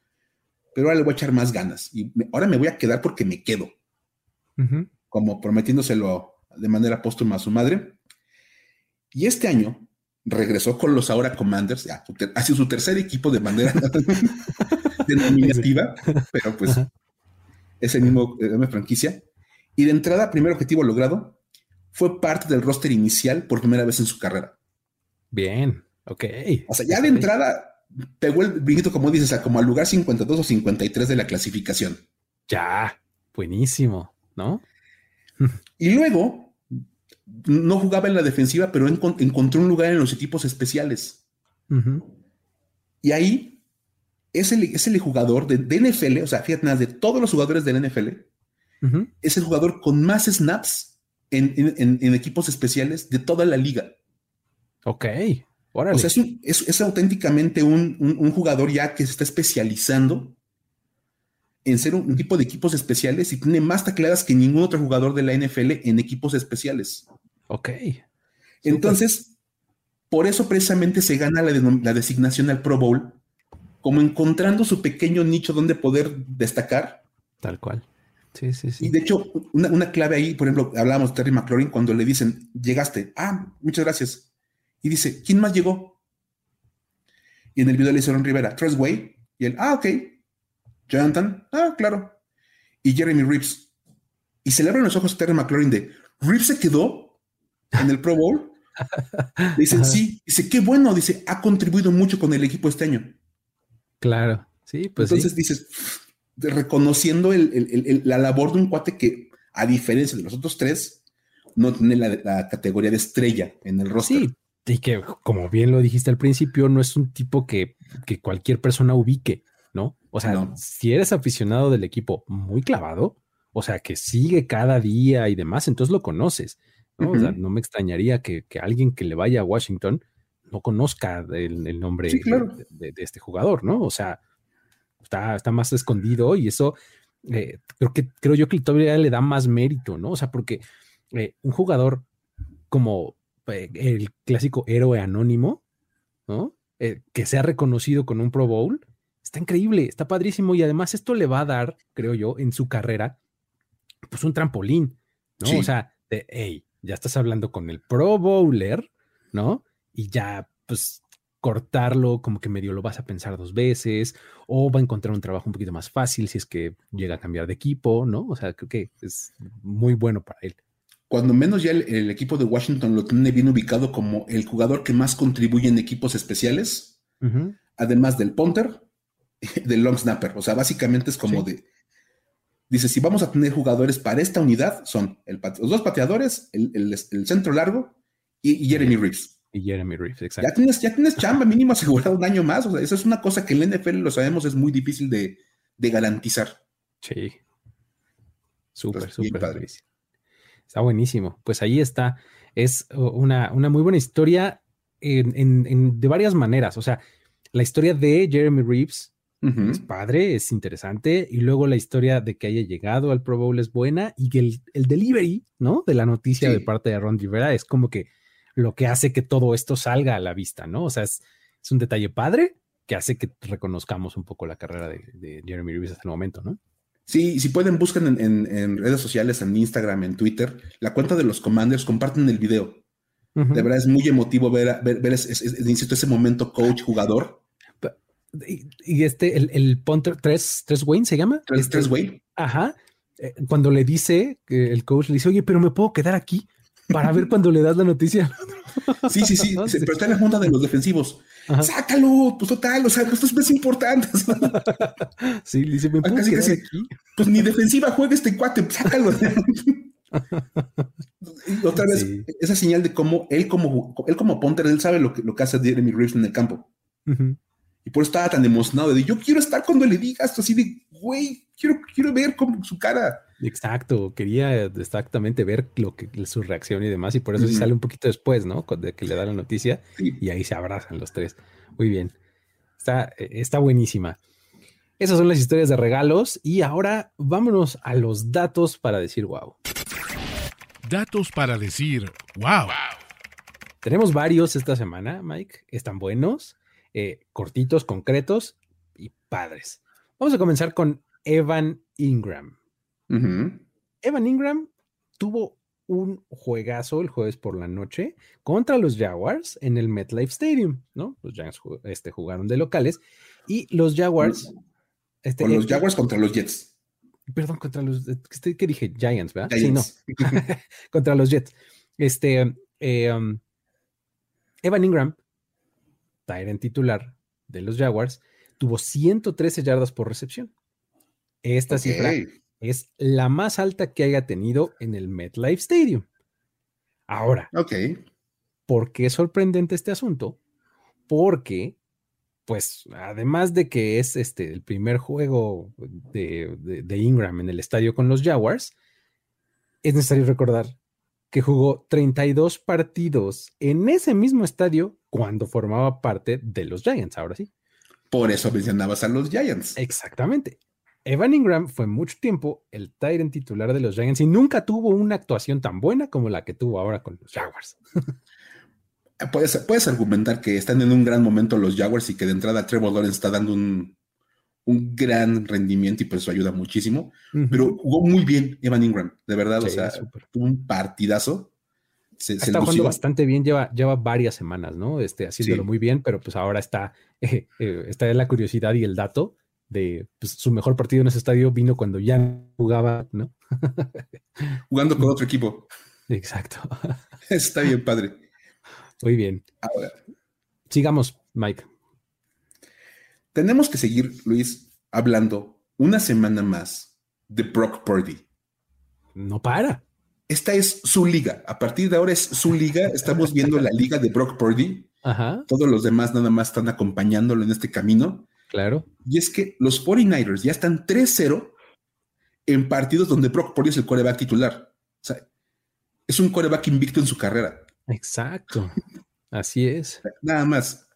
pero ahora le voy a echar más ganas y ahora me voy a quedar porque me quedo, como prometiéndoselo de manera póstuma a su madre. Y este año regresó con los ahora Commanders, ya, ha sido su tercer equipo de manera <laughs> denominativa, pero pues es el mismo, la misma franquicia. Y de entrada, primer objetivo logrado, fue parte del roster inicial por primera vez en su carrera. Bien, ok. O sea, ya de entrada pegó el brinquito, como dices, como al lugar 52 o 53 de la clasificación. Ya, buenísimo, ¿no? Y luego, no jugaba en la defensiva, pero encontró un lugar en los equipos especiales. Y ahí es el, es el jugador de, NFL, o sea, fíjate, de todos los jugadores del NFL, es el jugador con más snaps en, equipos especiales de toda la liga. Ok. O sea, es, auténticamente un, jugador ya que se está especializando en ser un, tipo de equipos especiales y tiene más tacleadas que ningún otro jugador de la NFL en equipos especiales. Ok. Entonces, por eso precisamente se gana la, la designación al Pro Bowl, como encontrando su pequeño nicho donde poder destacar. Tal cual. Sí, sí, sí. Y de hecho, una, clave ahí, por ejemplo, hablábamos de Terry McLaurin cuando le dicen, llegaste, ah, muchas gracias. Y dice, ¿quién más llegó? Y en el video le hicieron Rivera, Way, y él, ah, ok. Jonathan, ah, claro. Y Jeremy Reeves. Y se le abren los ojos a Terry McLaurin de, Reeves se quedó en el Pro Bowl. <laughs> Dicen, sí, dice, qué bueno, dice, ha contribuido mucho con el equipo este año. Claro, sí, pues. Entonces dices, reconociendo la labor de un cuate que, a diferencia de los otros tres, no tiene la, categoría de estrella en el roster. Sí, y que, como bien lo dijiste al principio, no es un tipo que, que cualquier persona ubique, ¿no? O sea, si eres aficionado del equipo muy clavado, o sea, que sigue cada día y demás, entonces lo conoces. ¿no? O sea, no me extrañaría que, alguien que le vaya a Washington no conozca el, nombre de, este jugador, ¿no? O sea, está, está más escondido y eso eh, creo que creo yo que todavía le da más mérito, ¿no? O sea, porque eh, un jugador como eh, el clásico héroe anónimo, ¿no? que sea reconocido con un Pro Bowl, está increíble, está padrísimo y además esto le va a dar, creo yo, en su carrera, pues un trampolín, ¿no? O sea, de, hey, ya estás hablando con el Pro Bowler, ¿no? Y ya, pues, cortarlo, como que medio lo vas a pensar dos veces, o va a encontrar un trabajo un poquito más fácil si es que llega a cambiar de equipo, ¿no? O sea, creo que es muy bueno para él. Cuando menos ya el, equipo de Washington lo tiene bien ubicado como el jugador que más contribuye en equipos especiales, además del punter, <laughs> del long snapper. O sea, básicamente es como de, dice, si vamos a tener jugadores para esta unidad, son los dos pateadores, el, centro largo y, Jeremy Reeves. Y Jeremy Reeves, exacto. Ya tienes, ya tienes <laughs> chamba mínimo asegurado un año más. O sea, eso es una cosa que en la NFL, lo sabemos, es muy difícil de, garantizar. Sí. Súper, súper difícil. Está buenísimo. Pues ahí está. Es una, una muy buena historia de varias maneras. O sea, la historia de Jeremy Reeves es padre, es interesante. Y luego la historia de que haya llegado al Pro Bowl es buena y que el, delivery, ¿no? De la noticia de parte de Ron Rivera es como que lo que hace que todo esto salga a la vista, ¿no? O sea, es, un detalle padre que hace que reconozcamos un poco la carrera de, Jeremy Reeves hasta el momento, ¿no? Sí, si pueden, busquen en, redes sociales, en Instagram, en Twitter, la cuenta de los Commanders, comparten el video. De verdad es muy emotivo ver, ver, ver ese, ese momento coach-jugador y, este, el, el punter 3, Wayne se llama. 3, este, Wayne. Ajá. Eh, cuando le dice, el coach le dice, oye, pero me puedo quedar aquí para ver cuando le das la noticia. Sí, sí, sí. <laughs> pero está en la junta de los defensivos. Sácalo, pues total, o sea, esto es importante. <laughs> sí, dice, me puedo quedar aquí. Pues mi defensiva juega este cuate, sácalo. <laughs> otra vez, esa señal de cómo él como, él como punter, él sabe lo que, lo que hace Jeremy Reeves en el campo. Y por eso estaba tan emocionado de yo quiero estar cuando le digas así de, güey, quiero, quiero ver como su cara. Exacto, quería exactamente ver lo que su reacción y demás, y por eso sí sale un poquito después, ¿no? De que le da la noticia y ahí se abrazan los tres. Muy bien. Está, está buenísima. Esas son las historias de regalos y ahora vámonos a los datos para decir wow. Datos para decir wow. Tenemos varios esta semana, Mike. Están buenos. Eh, cortitos, concretos y padres. Vamos a comenzar con Evan Ingram. Evan Ingram tuvo un juegazo el jueves por la noche contra los Jaguars en el MetLife Stadium, ¿no? Los Giants este, jugaron de locales y los Jaguars. Este, con los Jaguars contra los Jets. Perdón, contra los. Este, ¿Qué dije? Giants, ¿verdad? Sí, no. <laughs> contra los Jets. Este. Eh, um, Evan Ingram en titular de los Jaguars, tuvo 113 yardas por recepción. Esta cifra es la más alta que haya tenido en el MetLife Stadium. Ahora, ¿por qué es sorprendente este asunto? Porque, pues, además de que es este el primer juego de, de Ingram en el estadio con los Jaguars, es necesario recordar que jugó 32 partidos en ese mismo estadio cuando formaba parte de los Giants, ahora sí. Por eso mencionabas a los Giants. Exactamente. Evan Ingram fue mucho tiempo el Tyrant titular de los Giants y nunca tuvo una actuación tan buena como la que tuvo ahora con los Jaguars. puedes, puedes argumentar que están en un gran momento los Jaguars y que de entrada Trevor Lawrence está dando un, un gran rendimiento y por eso ayuda muchísimo. Pero jugó muy bien Evan Ingram, de verdad, o sea, tuvo un partidazo. está jugando bastante bien, lleva, lleva varias semanas, ¿no? Este, haciéndolo muy bien, pero pues ahora está, <laughs> eh, eh, está la curiosidad y el dato de pues, su mejor partido en ese estadio vino cuando ya jugaba, ¿no? <laughs> Jugando con otro equipo. Exacto. <laughs> Está bien, padre. Muy bien. Ahora. Sigamos, Mike. Tenemos que seguir, Luis, hablando una semana más de Brock Purdy. No para. Esta es su liga. A partir de ahora es su liga. Estamos viendo la liga de Brock Purdy. Ajá. Todos los demás nada más están acompañándolo en este camino. Claro. Y es que los 49ers ya están 3-0 en partidos donde Brock Purdy es el coreback titular. O sea, es un coreback invicto en su carrera. Exacto. Así es. Nada más.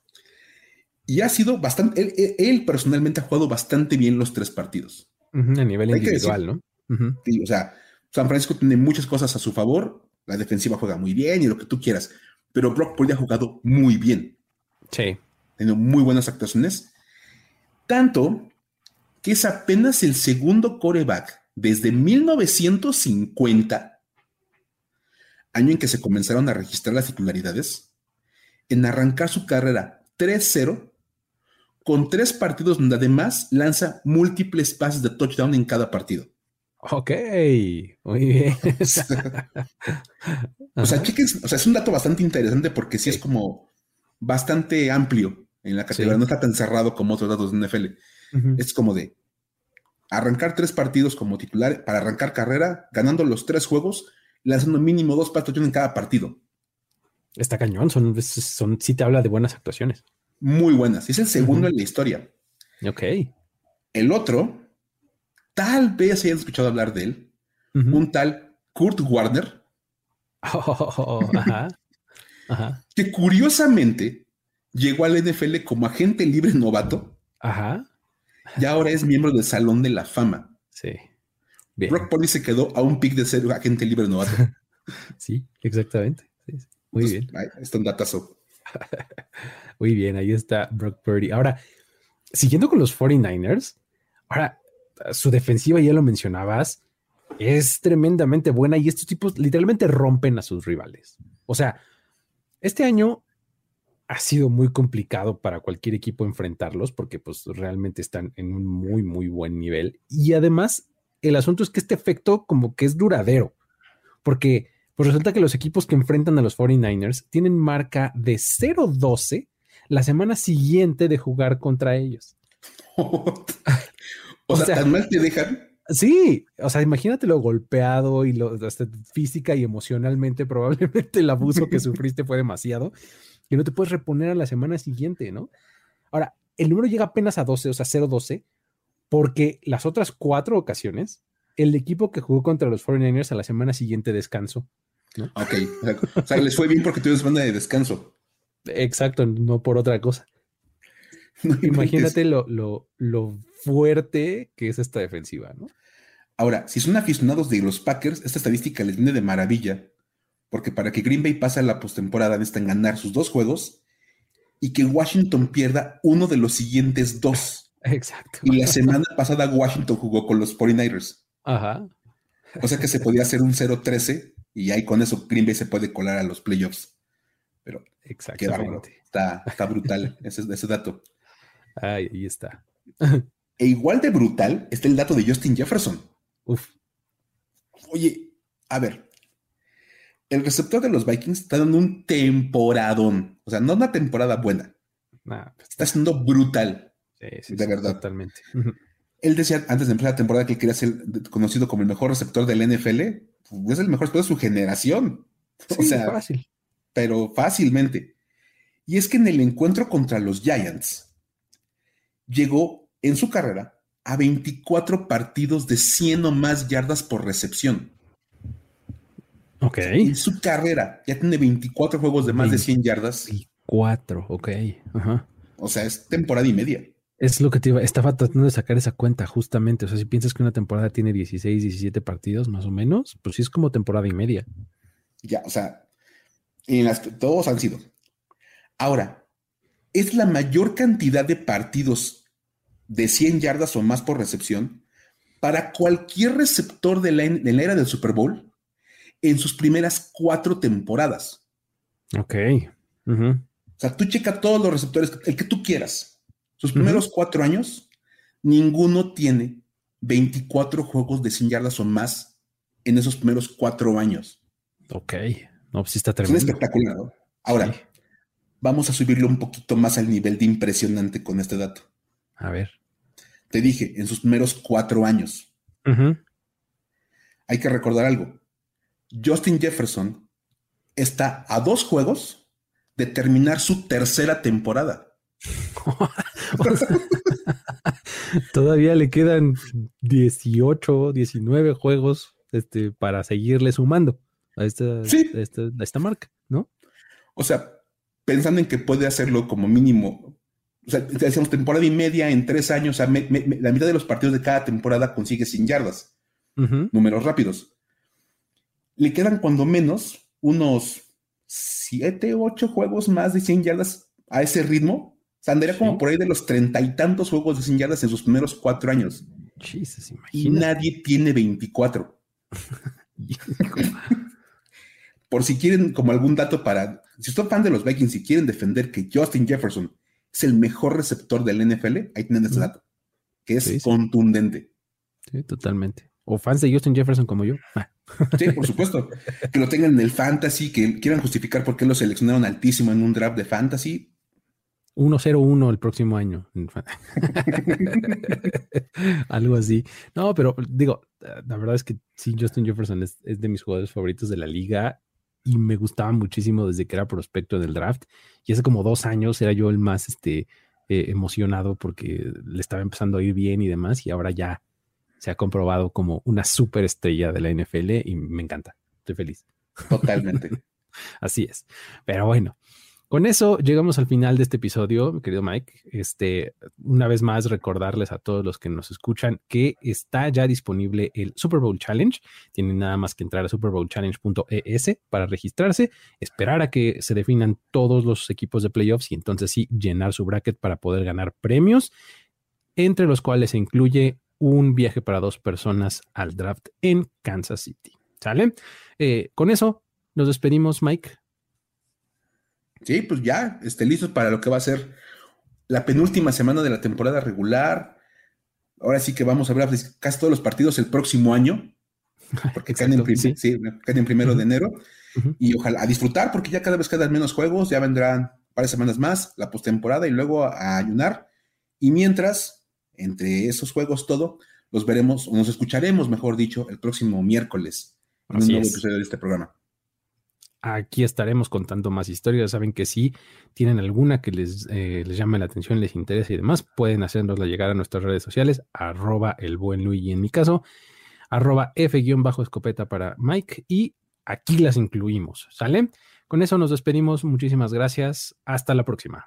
Y ha sido bastante, él, personalmente ha jugado bastante bien los tres partidos. a nivel individual, ¿no? o sea, San Francisco tiene muchas cosas a su favor, la defensiva juega muy bien y lo que tú quieras, pero Brock Purdy ha jugado muy bien. Sí. Tenido muy buenas actuaciones, tanto que es apenas el segundo coreback desde 1950, año en que se comenzaron a registrar las titularidades, en arrancar su carrera 3-0 con tres partidos donde además lanza múltiples pases de touchdown en cada partido. Ok, muy bien. <laughs> o sea, o sea, es un dato bastante interesante porque sí, es como bastante amplio en la categoría, no está tan cerrado como otros datos de NFL. Es como de arrancar tres partidos como titular para arrancar carrera, ganando los tres juegos, lanzando mínimo dos pases en cada partido. Está cañón, son, son, sí te habla de buenas actuaciones. Muy buenas. Es el segundo en la historia. Ok. El otro, tal vez hayan escuchado hablar de él, un tal Kurt Warner. <laughs> Oh, ajá, Que curiosamente llegó al NFL como agente libre novato. Ajá. Y ahora es miembro del Salón de la Fama. Sí. Brock Purdy se quedó a un pick de ser agente libre novato. <laughs> sí, exactamente. Muy bien. está un datazo. <laughs> Muy bien, ahí está Brock Purdy. Ahora, siguiendo con los 49ers, ahora su defensiva, ya lo mencionabas, es tremendamente buena y estos tipos literalmente rompen a sus rivales. O sea, este año ha sido muy complicado para cualquier equipo enfrentarlos porque pues realmente están en un muy, muy buen nivel. Y además, el asunto es que este efecto como que es duradero, porque pues resulta que los equipos que enfrentan a los 49ers tienen marca de 0-12 la semana siguiente de jugar contra ellos. <laughs> <laughs> o, sea, tan mal te dejan. Sí, o sea, imagínate lo golpeado y lo física y emocionalmente, probablemente el abuso que sufriste fue demasiado y no te puedes reponer a la semana siguiente, ¿no? Ahora, el número llega apenas a 12, o sea, 0-12, porque las otras cuatro ocasiones, el equipo que jugó contra los 49ers a la semana siguiente descansó. ¿no? Ok, o sea, les fue bien porque tuvieron semana de descanso. Exacto, no por otra cosa. <laughs> Imagínate lo, lo, lo, fuerte que es esta defensiva, ¿no? Ahora, si son aficionados de los Packers, esta estadística les viene de maravilla, porque para que Green Bay pase a la postemporada necesitan ganar sus dos juegos y que Washington pierda uno de los siguientes dos. Exacto. Y la semana pasada Washington jugó con los 49ers. Ajá. O sea que se podía hacer un 0-13 y ahí con eso Green Bay se puede colar a los playoffs. Pero Exactamente. Está, está brutal ese, ese dato. Ay, ahí está. e igual de brutal está el dato de Justin Jefferson. Uf. Oye, a ver. El receptor de los Vikings está dando un temporadón. O sea, no una temporada buena. Pues está siendo brutal. Sí, sí, de verdad. Totalmente. Él decía antes de empezar la temporada que quería ser conocido como el mejor receptor del NFL. Pues, es el mejor receptor de su generación. <laughs> o sea, fácil. Pero fácilmente. Y es que en el encuentro contra los Giants, llegó en su carrera a 24 partidos de 100 o más yardas por recepción. Ok. En su carrera ya tiene 24 juegos de más de 100 yardas. 24, ok. Ajá. O sea, es temporada y media. Es lo que te iba, estaba tratando de sacar esa cuenta justamente. O sea, si piensas que una temporada tiene 16, 17 partidos más o menos, pues sí es como temporada y media. Ya, o sea, en las, todos han sido. Ahora, es la mayor cantidad de partidos de 100 yardas o más por recepción para cualquier receptor de la, era del Super Bowl en sus primeras cuatro temporadas. Ok. O sea, tú checa todos los receptores, el que tú quieras sus primeros cuatro años, ninguno tiene 24 juegos de 100 yardas o más en esos primeros cuatro años. Ok. No, pues sí está tremendo. Es espectacular. Ahora, vamos a subirlo un poquito más al nivel de impresionante con este dato. A ver. Te dije, en sus primeros cuatro años. Hay que recordar algo. Justin Jefferson está a dos juegos de terminar su tercera temporada. <laughs> todavía le quedan 18, 19 juegos este, para seguirle sumando a esta, esta, marca, ¿no? O sea, pensando en que puede hacerlo como mínimo, o sea, decíamos temporada y media en tres años, o sea, la mitad de los partidos de cada temporada consigue sin yardas, números rápidos. Le quedan cuando menos unos siete, ocho juegos más de 100 yardas a ese ritmo sea, como por ahí de los treinta y tantos juegos de 100 yardas en sus primeros cuatro años. y nadie tiene 24. <laughs> por si quieren, como algún dato para. Si son fan de los Vikings y quieren defender que Justin Jefferson es el mejor receptor del NFL, ahí tienen ese dato, que es contundente. Sí, totalmente. O fans de Justin Jefferson como yo. Sí, por supuesto. Que lo tengan en el fantasy, que quieran justificar por qué lo seleccionaron altísimo en un draft de fantasy. 1-0-1 el próximo año. <laughs> Algo así. No, pero digo, la verdad es que sí, Justin Jefferson es, de mis jugadores favoritos de la liga y me gustaba muchísimo desde que era prospecto del draft. Y hace como dos años era yo el más este, eh, emocionado porque le estaba empezando a ir bien y demás. Y ahora ya se ha comprobado como una súper estrella de la NFL y me encanta. Estoy feliz. Totalmente. <laughs> Así es. Pero bueno, con eso llegamos al final de este episodio, mi querido Mike. Este, una vez más recordarles a todos los que nos escuchan que está ya disponible el Super Bowl Challenge. Tienen nada más que entrar a superbowlchallenge.es para registrarse, esperar a que se definan todos los equipos de playoffs y entonces sí llenar su bracket para poder ganar premios, entre los cuales se incluye un viaje para dos personas al draft en Kansas City. ¿Sale? Eh, con eso nos despedimos, Mike. Sí, pues ya, este, listos para lo que va a ser la penúltima semana de la temporada regular. Ahora sí que vamos a ver casi todos los partidos el próximo año, <laughs> porque caen, en, primero de enero. Y ojalá a disfrutar, porque ya cada vez quedan menos juegos, ya vendrán varias semanas más, la postemporada y luego a, ayunar. Y mientras, entre esos juegos, todo, los veremos, o nos escucharemos, mejor dicho, el próximo miércoles en un nuevo episodio de este programa. Aquí estaremos contando más historias. Saben que si tienen alguna que les, eh, les llame la atención, les interesa y demás, pueden hacernosla llegar a nuestras redes sociales, arroba el buen Luigi en mi caso, arroba F-escopeta para Mike y aquí las incluimos, ¿sale? Con eso nos despedimos. Muchísimas gracias. Hasta la próxima.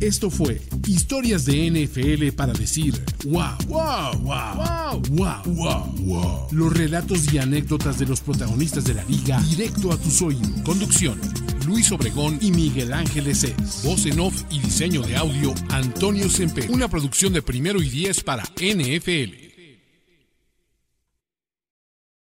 Esto fue Historias de NFL para decir wow, wow, wow, wow, wow, wow, Los relatos y anécdotas de los protagonistas de la liga directo a tus oídos. Conducción. Luis Obregón y Miguel Ángeles Es. Voz en off y diseño de audio Antonio Sempe. Una producción de primero y diez para NFL.